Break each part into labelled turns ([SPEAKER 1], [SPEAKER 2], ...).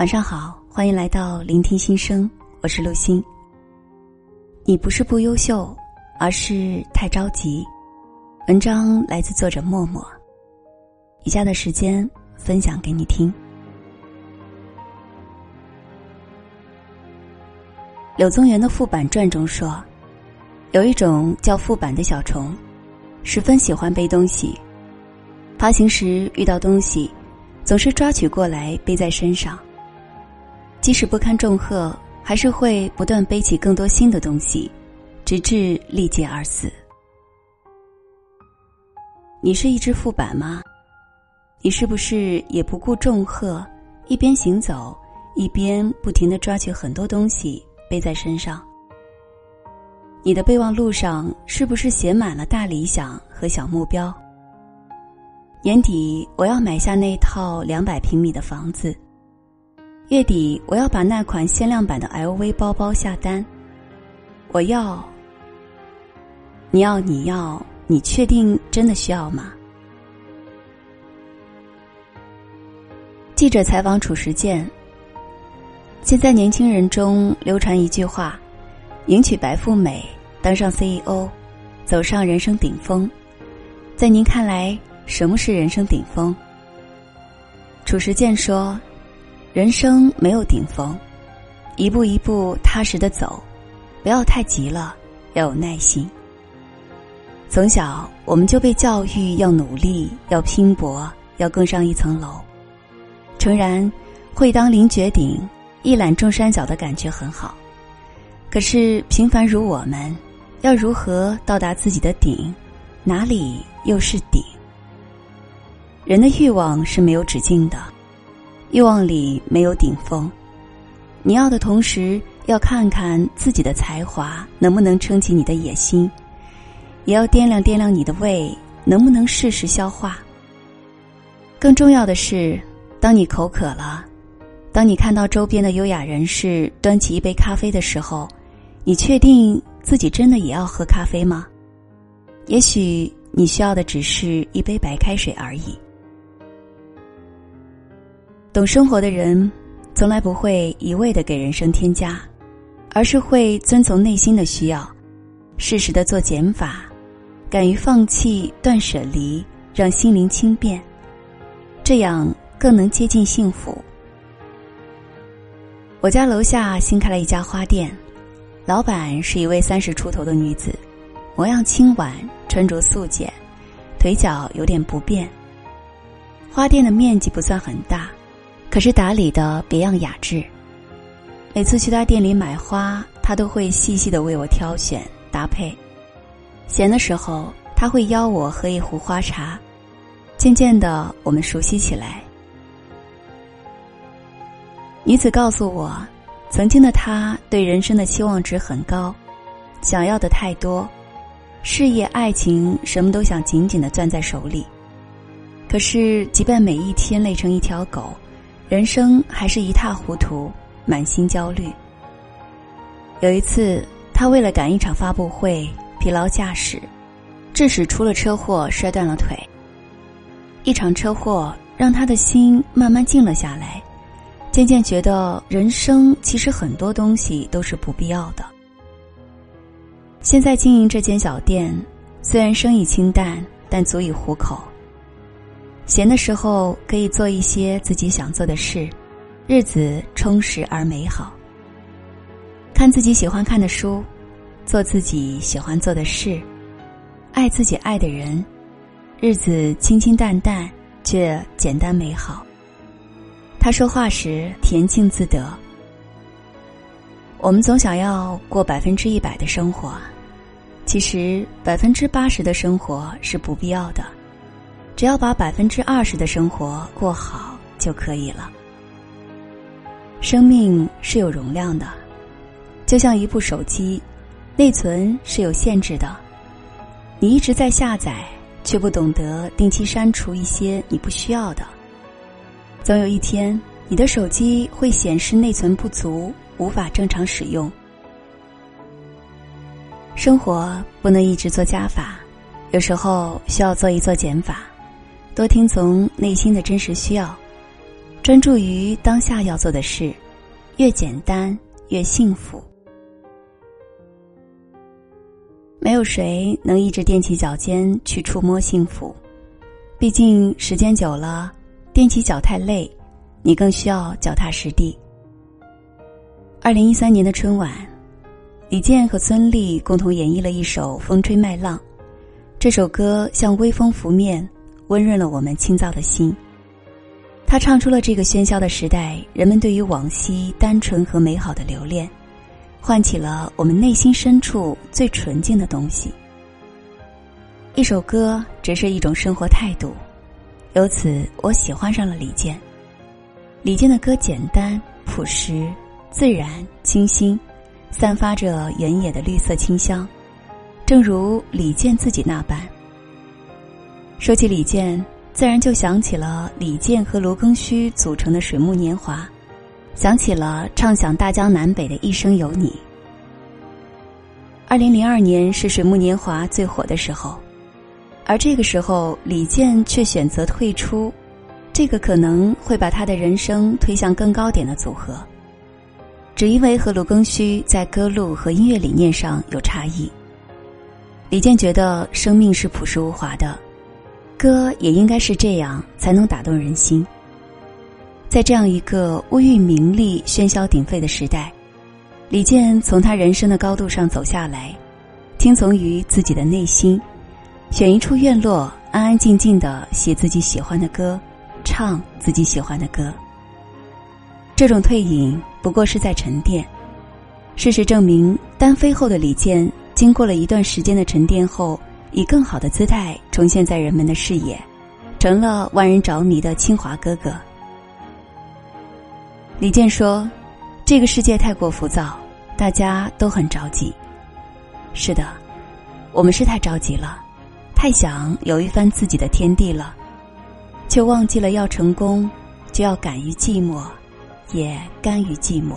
[SPEAKER 1] 晚上好，欢迎来到聆听心声，我是陆欣。你不是不优秀，而是太着急。文章来自作者默默。以下的时间分享给你听。柳宗元的《副板传》中说，有一种叫副板的小虫，十分喜欢背东西。爬行时遇到东西，总是抓取过来背在身上。即使不堪重荷，还是会不断背起更多新的东西，直至力竭而死。你是一只副板吗？你是不是也不顾重荷，一边行走，一边不停的抓取很多东西背在身上？你的备忘录上是不是写满了大理想和小目标？年底我要买下那套两百平米的房子。月底我要把那款限量版的 LV 包包下单。我要，你要，你要，你确定真的需要吗？记者采访褚时健。现在年轻人中流传一句话：“迎娶白富美，当上 CEO，走上人生顶峰。”在您看来？什么是人生顶峰？褚时健说：“人生没有顶峰，一步一步踏实的走，不要太急了，要有耐心。从小我们就被教育要努力，要拼搏，要更上一层楼。诚然，会当凌绝顶，一览众山小的感觉很好。可是平凡如我们，要如何到达自己的顶？哪里又是顶？”人的欲望是没有止境的，欲望里没有顶峰。你要的同时，要看看自己的才华能不能撑起你的野心，也要掂量掂量你的胃能不能适时消化。更重要的是，当你口渴了，当你看到周边的优雅人士端起一杯咖啡的时候，你确定自己真的也要喝咖啡吗？也许你需要的只是一杯白开水而已。懂生活的人，从来不会一味的给人生添加，而是会遵从内心的需要，适时的做减法，敢于放弃、断舍离，让心灵轻便，这样更能接近幸福。我家楼下新开了一家花店，老板是一位三十出头的女子，模样清婉，穿着素简，腿脚有点不便。花店的面积不算很大。可是打理的别样雅致。每次去他店里买花，他都会细细的为我挑选搭配。闲的时候，他会邀我喝一壶花茶。渐渐的，我们熟悉起来。女子告诉我，曾经的她对人生的期望值很高，想要的太多，事业、爱情什么都想紧紧的攥在手里。可是，即便每一天累成一条狗。人生还是一塌糊涂，满心焦虑。有一次，他为了赶一场发布会，疲劳驾驶，致使出了车祸，摔断了腿。一场车祸让他的心慢慢静了下来，渐渐觉得人生其实很多东西都是不必要的。现在经营这间小店，虽然生意清淡，但足以糊口。闲的时候可以做一些自己想做的事，日子充实而美好。看自己喜欢看的书，做自己喜欢做的事，爱自己爱的人，日子清清淡淡却简单美好。他说话时恬静自得。我们总想要过百分之一百的生活，其实百分之八十的生活是不必要的。只要把百分之二十的生活过好就可以了。生命是有容量的，就像一部手机，内存是有限制的。你一直在下载，却不懂得定期删除一些你不需要的。总有一天，你的手机会显示内存不足，无法正常使用。生活不能一直做加法，有时候需要做一做减法。多听从内心的真实需要，专注于当下要做的事，越简单越幸福。没有谁能一直踮起脚尖去触摸幸福，毕竟时间久了，踮起脚太累，你更需要脚踏实地。二零一三年的春晚，李健和孙俪共同演绎了一首《风吹麦浪》，这首歌像微风拂面，温润了我们清躁的心。他唱出了这个喧嚣的时代人们对于往昔单纯和美好的留恋。唤起了我们内心深处最纯净的东西。一首歌只是一种生活态度，由此我喜欢上了李健。李健的歌简单朴实、自然、清新，散发着原野的绿色清香，正如李健自己那般。说起李健，自然就想起了李健和罗庚戌组成的水木年华。想起了唱响大江南北的一生有你。二零零二年是水木年华最火的时候，而这个时候李健却选择退出，这个可能会把他的人生推向更高点的组合，只因为和卢庚戌在歌路和音乐理念上有差异。李健觉得生命是朴实无华的，歌也应该是这样才能打动人心。在这样一个物欲名利喧嚣鼎沸的时代，李健从他人生的高度上走下来，听从于自己的内心，选一处院落，安安静静的写自己喜欢的歌，唱自己喜欢的歌。这种退隐不过是在沉淀。事实证明，单飞后的李健，经过了一段时间的沉淀后，以更好的姿态重现在人们的视野，成了万人着迷的清华哥哥。李健说：“这个世界太过浮躁，大家都很着急。是的，我们是太着急了，太想有一番自己的天地了，却忘记了要成功，就要敢于寂寞，也甘于寂寞。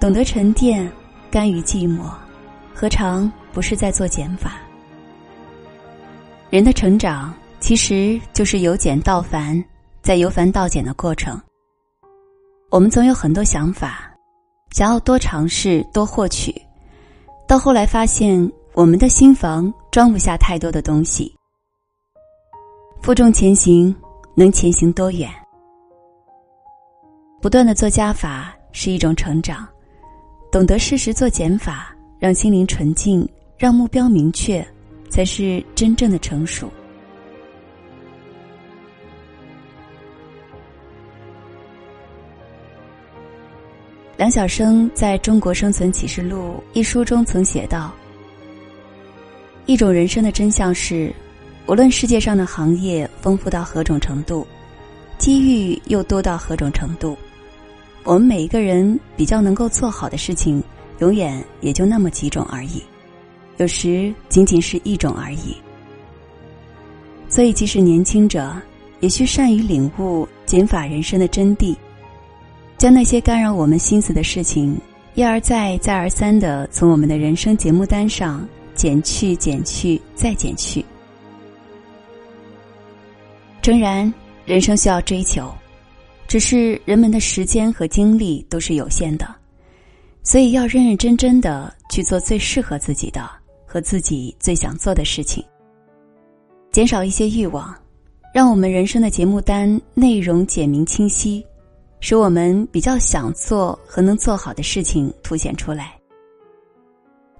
[SPEAKER 1] 懂得沉淀，甘于寂寞，何尝不是在做减法？人的成长其实就是由简到繁，再由繁到简的过程。”我们总有很多想法，想要多尝试、多获取，到后来发现我们的心房装不下太多的东西。负重前行，能前行多远？不断的做加法是一种成长，懂得适时做减法，让心灵纯净，让目标明确，才是真正的成熟。梁晓声在中国生存启示录一书中曾写道：“一种人生的真相是，无论世界上的行业丰富到何种程度，机遇又多到何种程度，我们每一个人比较能够做好的事情，永远也就那么几种而已，有时仅仅是一种而已。所以，即使年轻者，也需善于领悟减法人生的真谛。”将那些干扰我们心思的事情，一而再、再而三的从我们的人生节目单上减去、减去、再减去。诚然，人生需要追求，只是人们的时间和精力都是有限的，所以要认认真真的去做最适合自己的和自己最想做的事情，减少一些欲望，让我们人生的节目单内容简明清晰。使我们比较想做和能做好的事情凸显出来，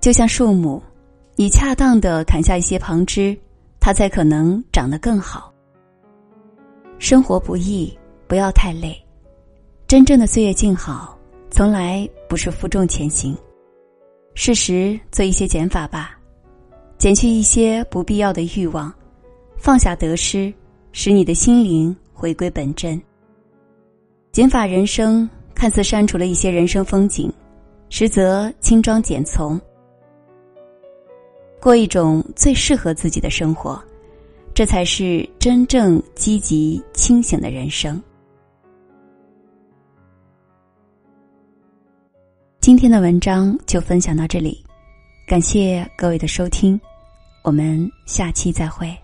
[SPEAKER 1] 就像树木，你恰当的砍下一些旁枝，它才可能长得更好。生活不易，不要太累。真正的岁月静好，从来不是负重前行。适时做一些减法吧，减去一些不必要的欲望，放下得失，使你的心灵回归本真。减法人生看似删除了一些人生风景，实则轻装简从，过一种最适合自己的生活，这才是真正积极清醒的人生。今天的文章就分享到这里，感谢各位的收听，我们下期再会。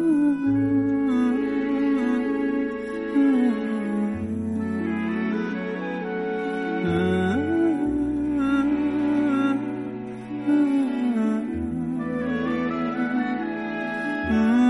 [SPEAKER 2] Mm.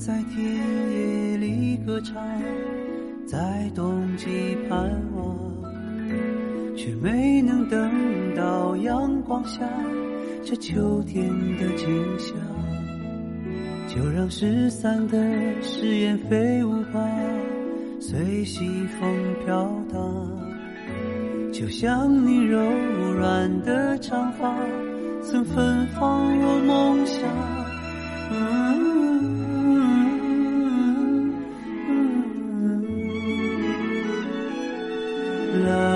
[SPEAKER 2] 在田野里歌唱，在冬季盼望，却没能等到阳光下这秋天的景象。就让失散的誓言飞舞吧，随西风飘荡。就像你柔软的长发，曾芬芳我梦想。Là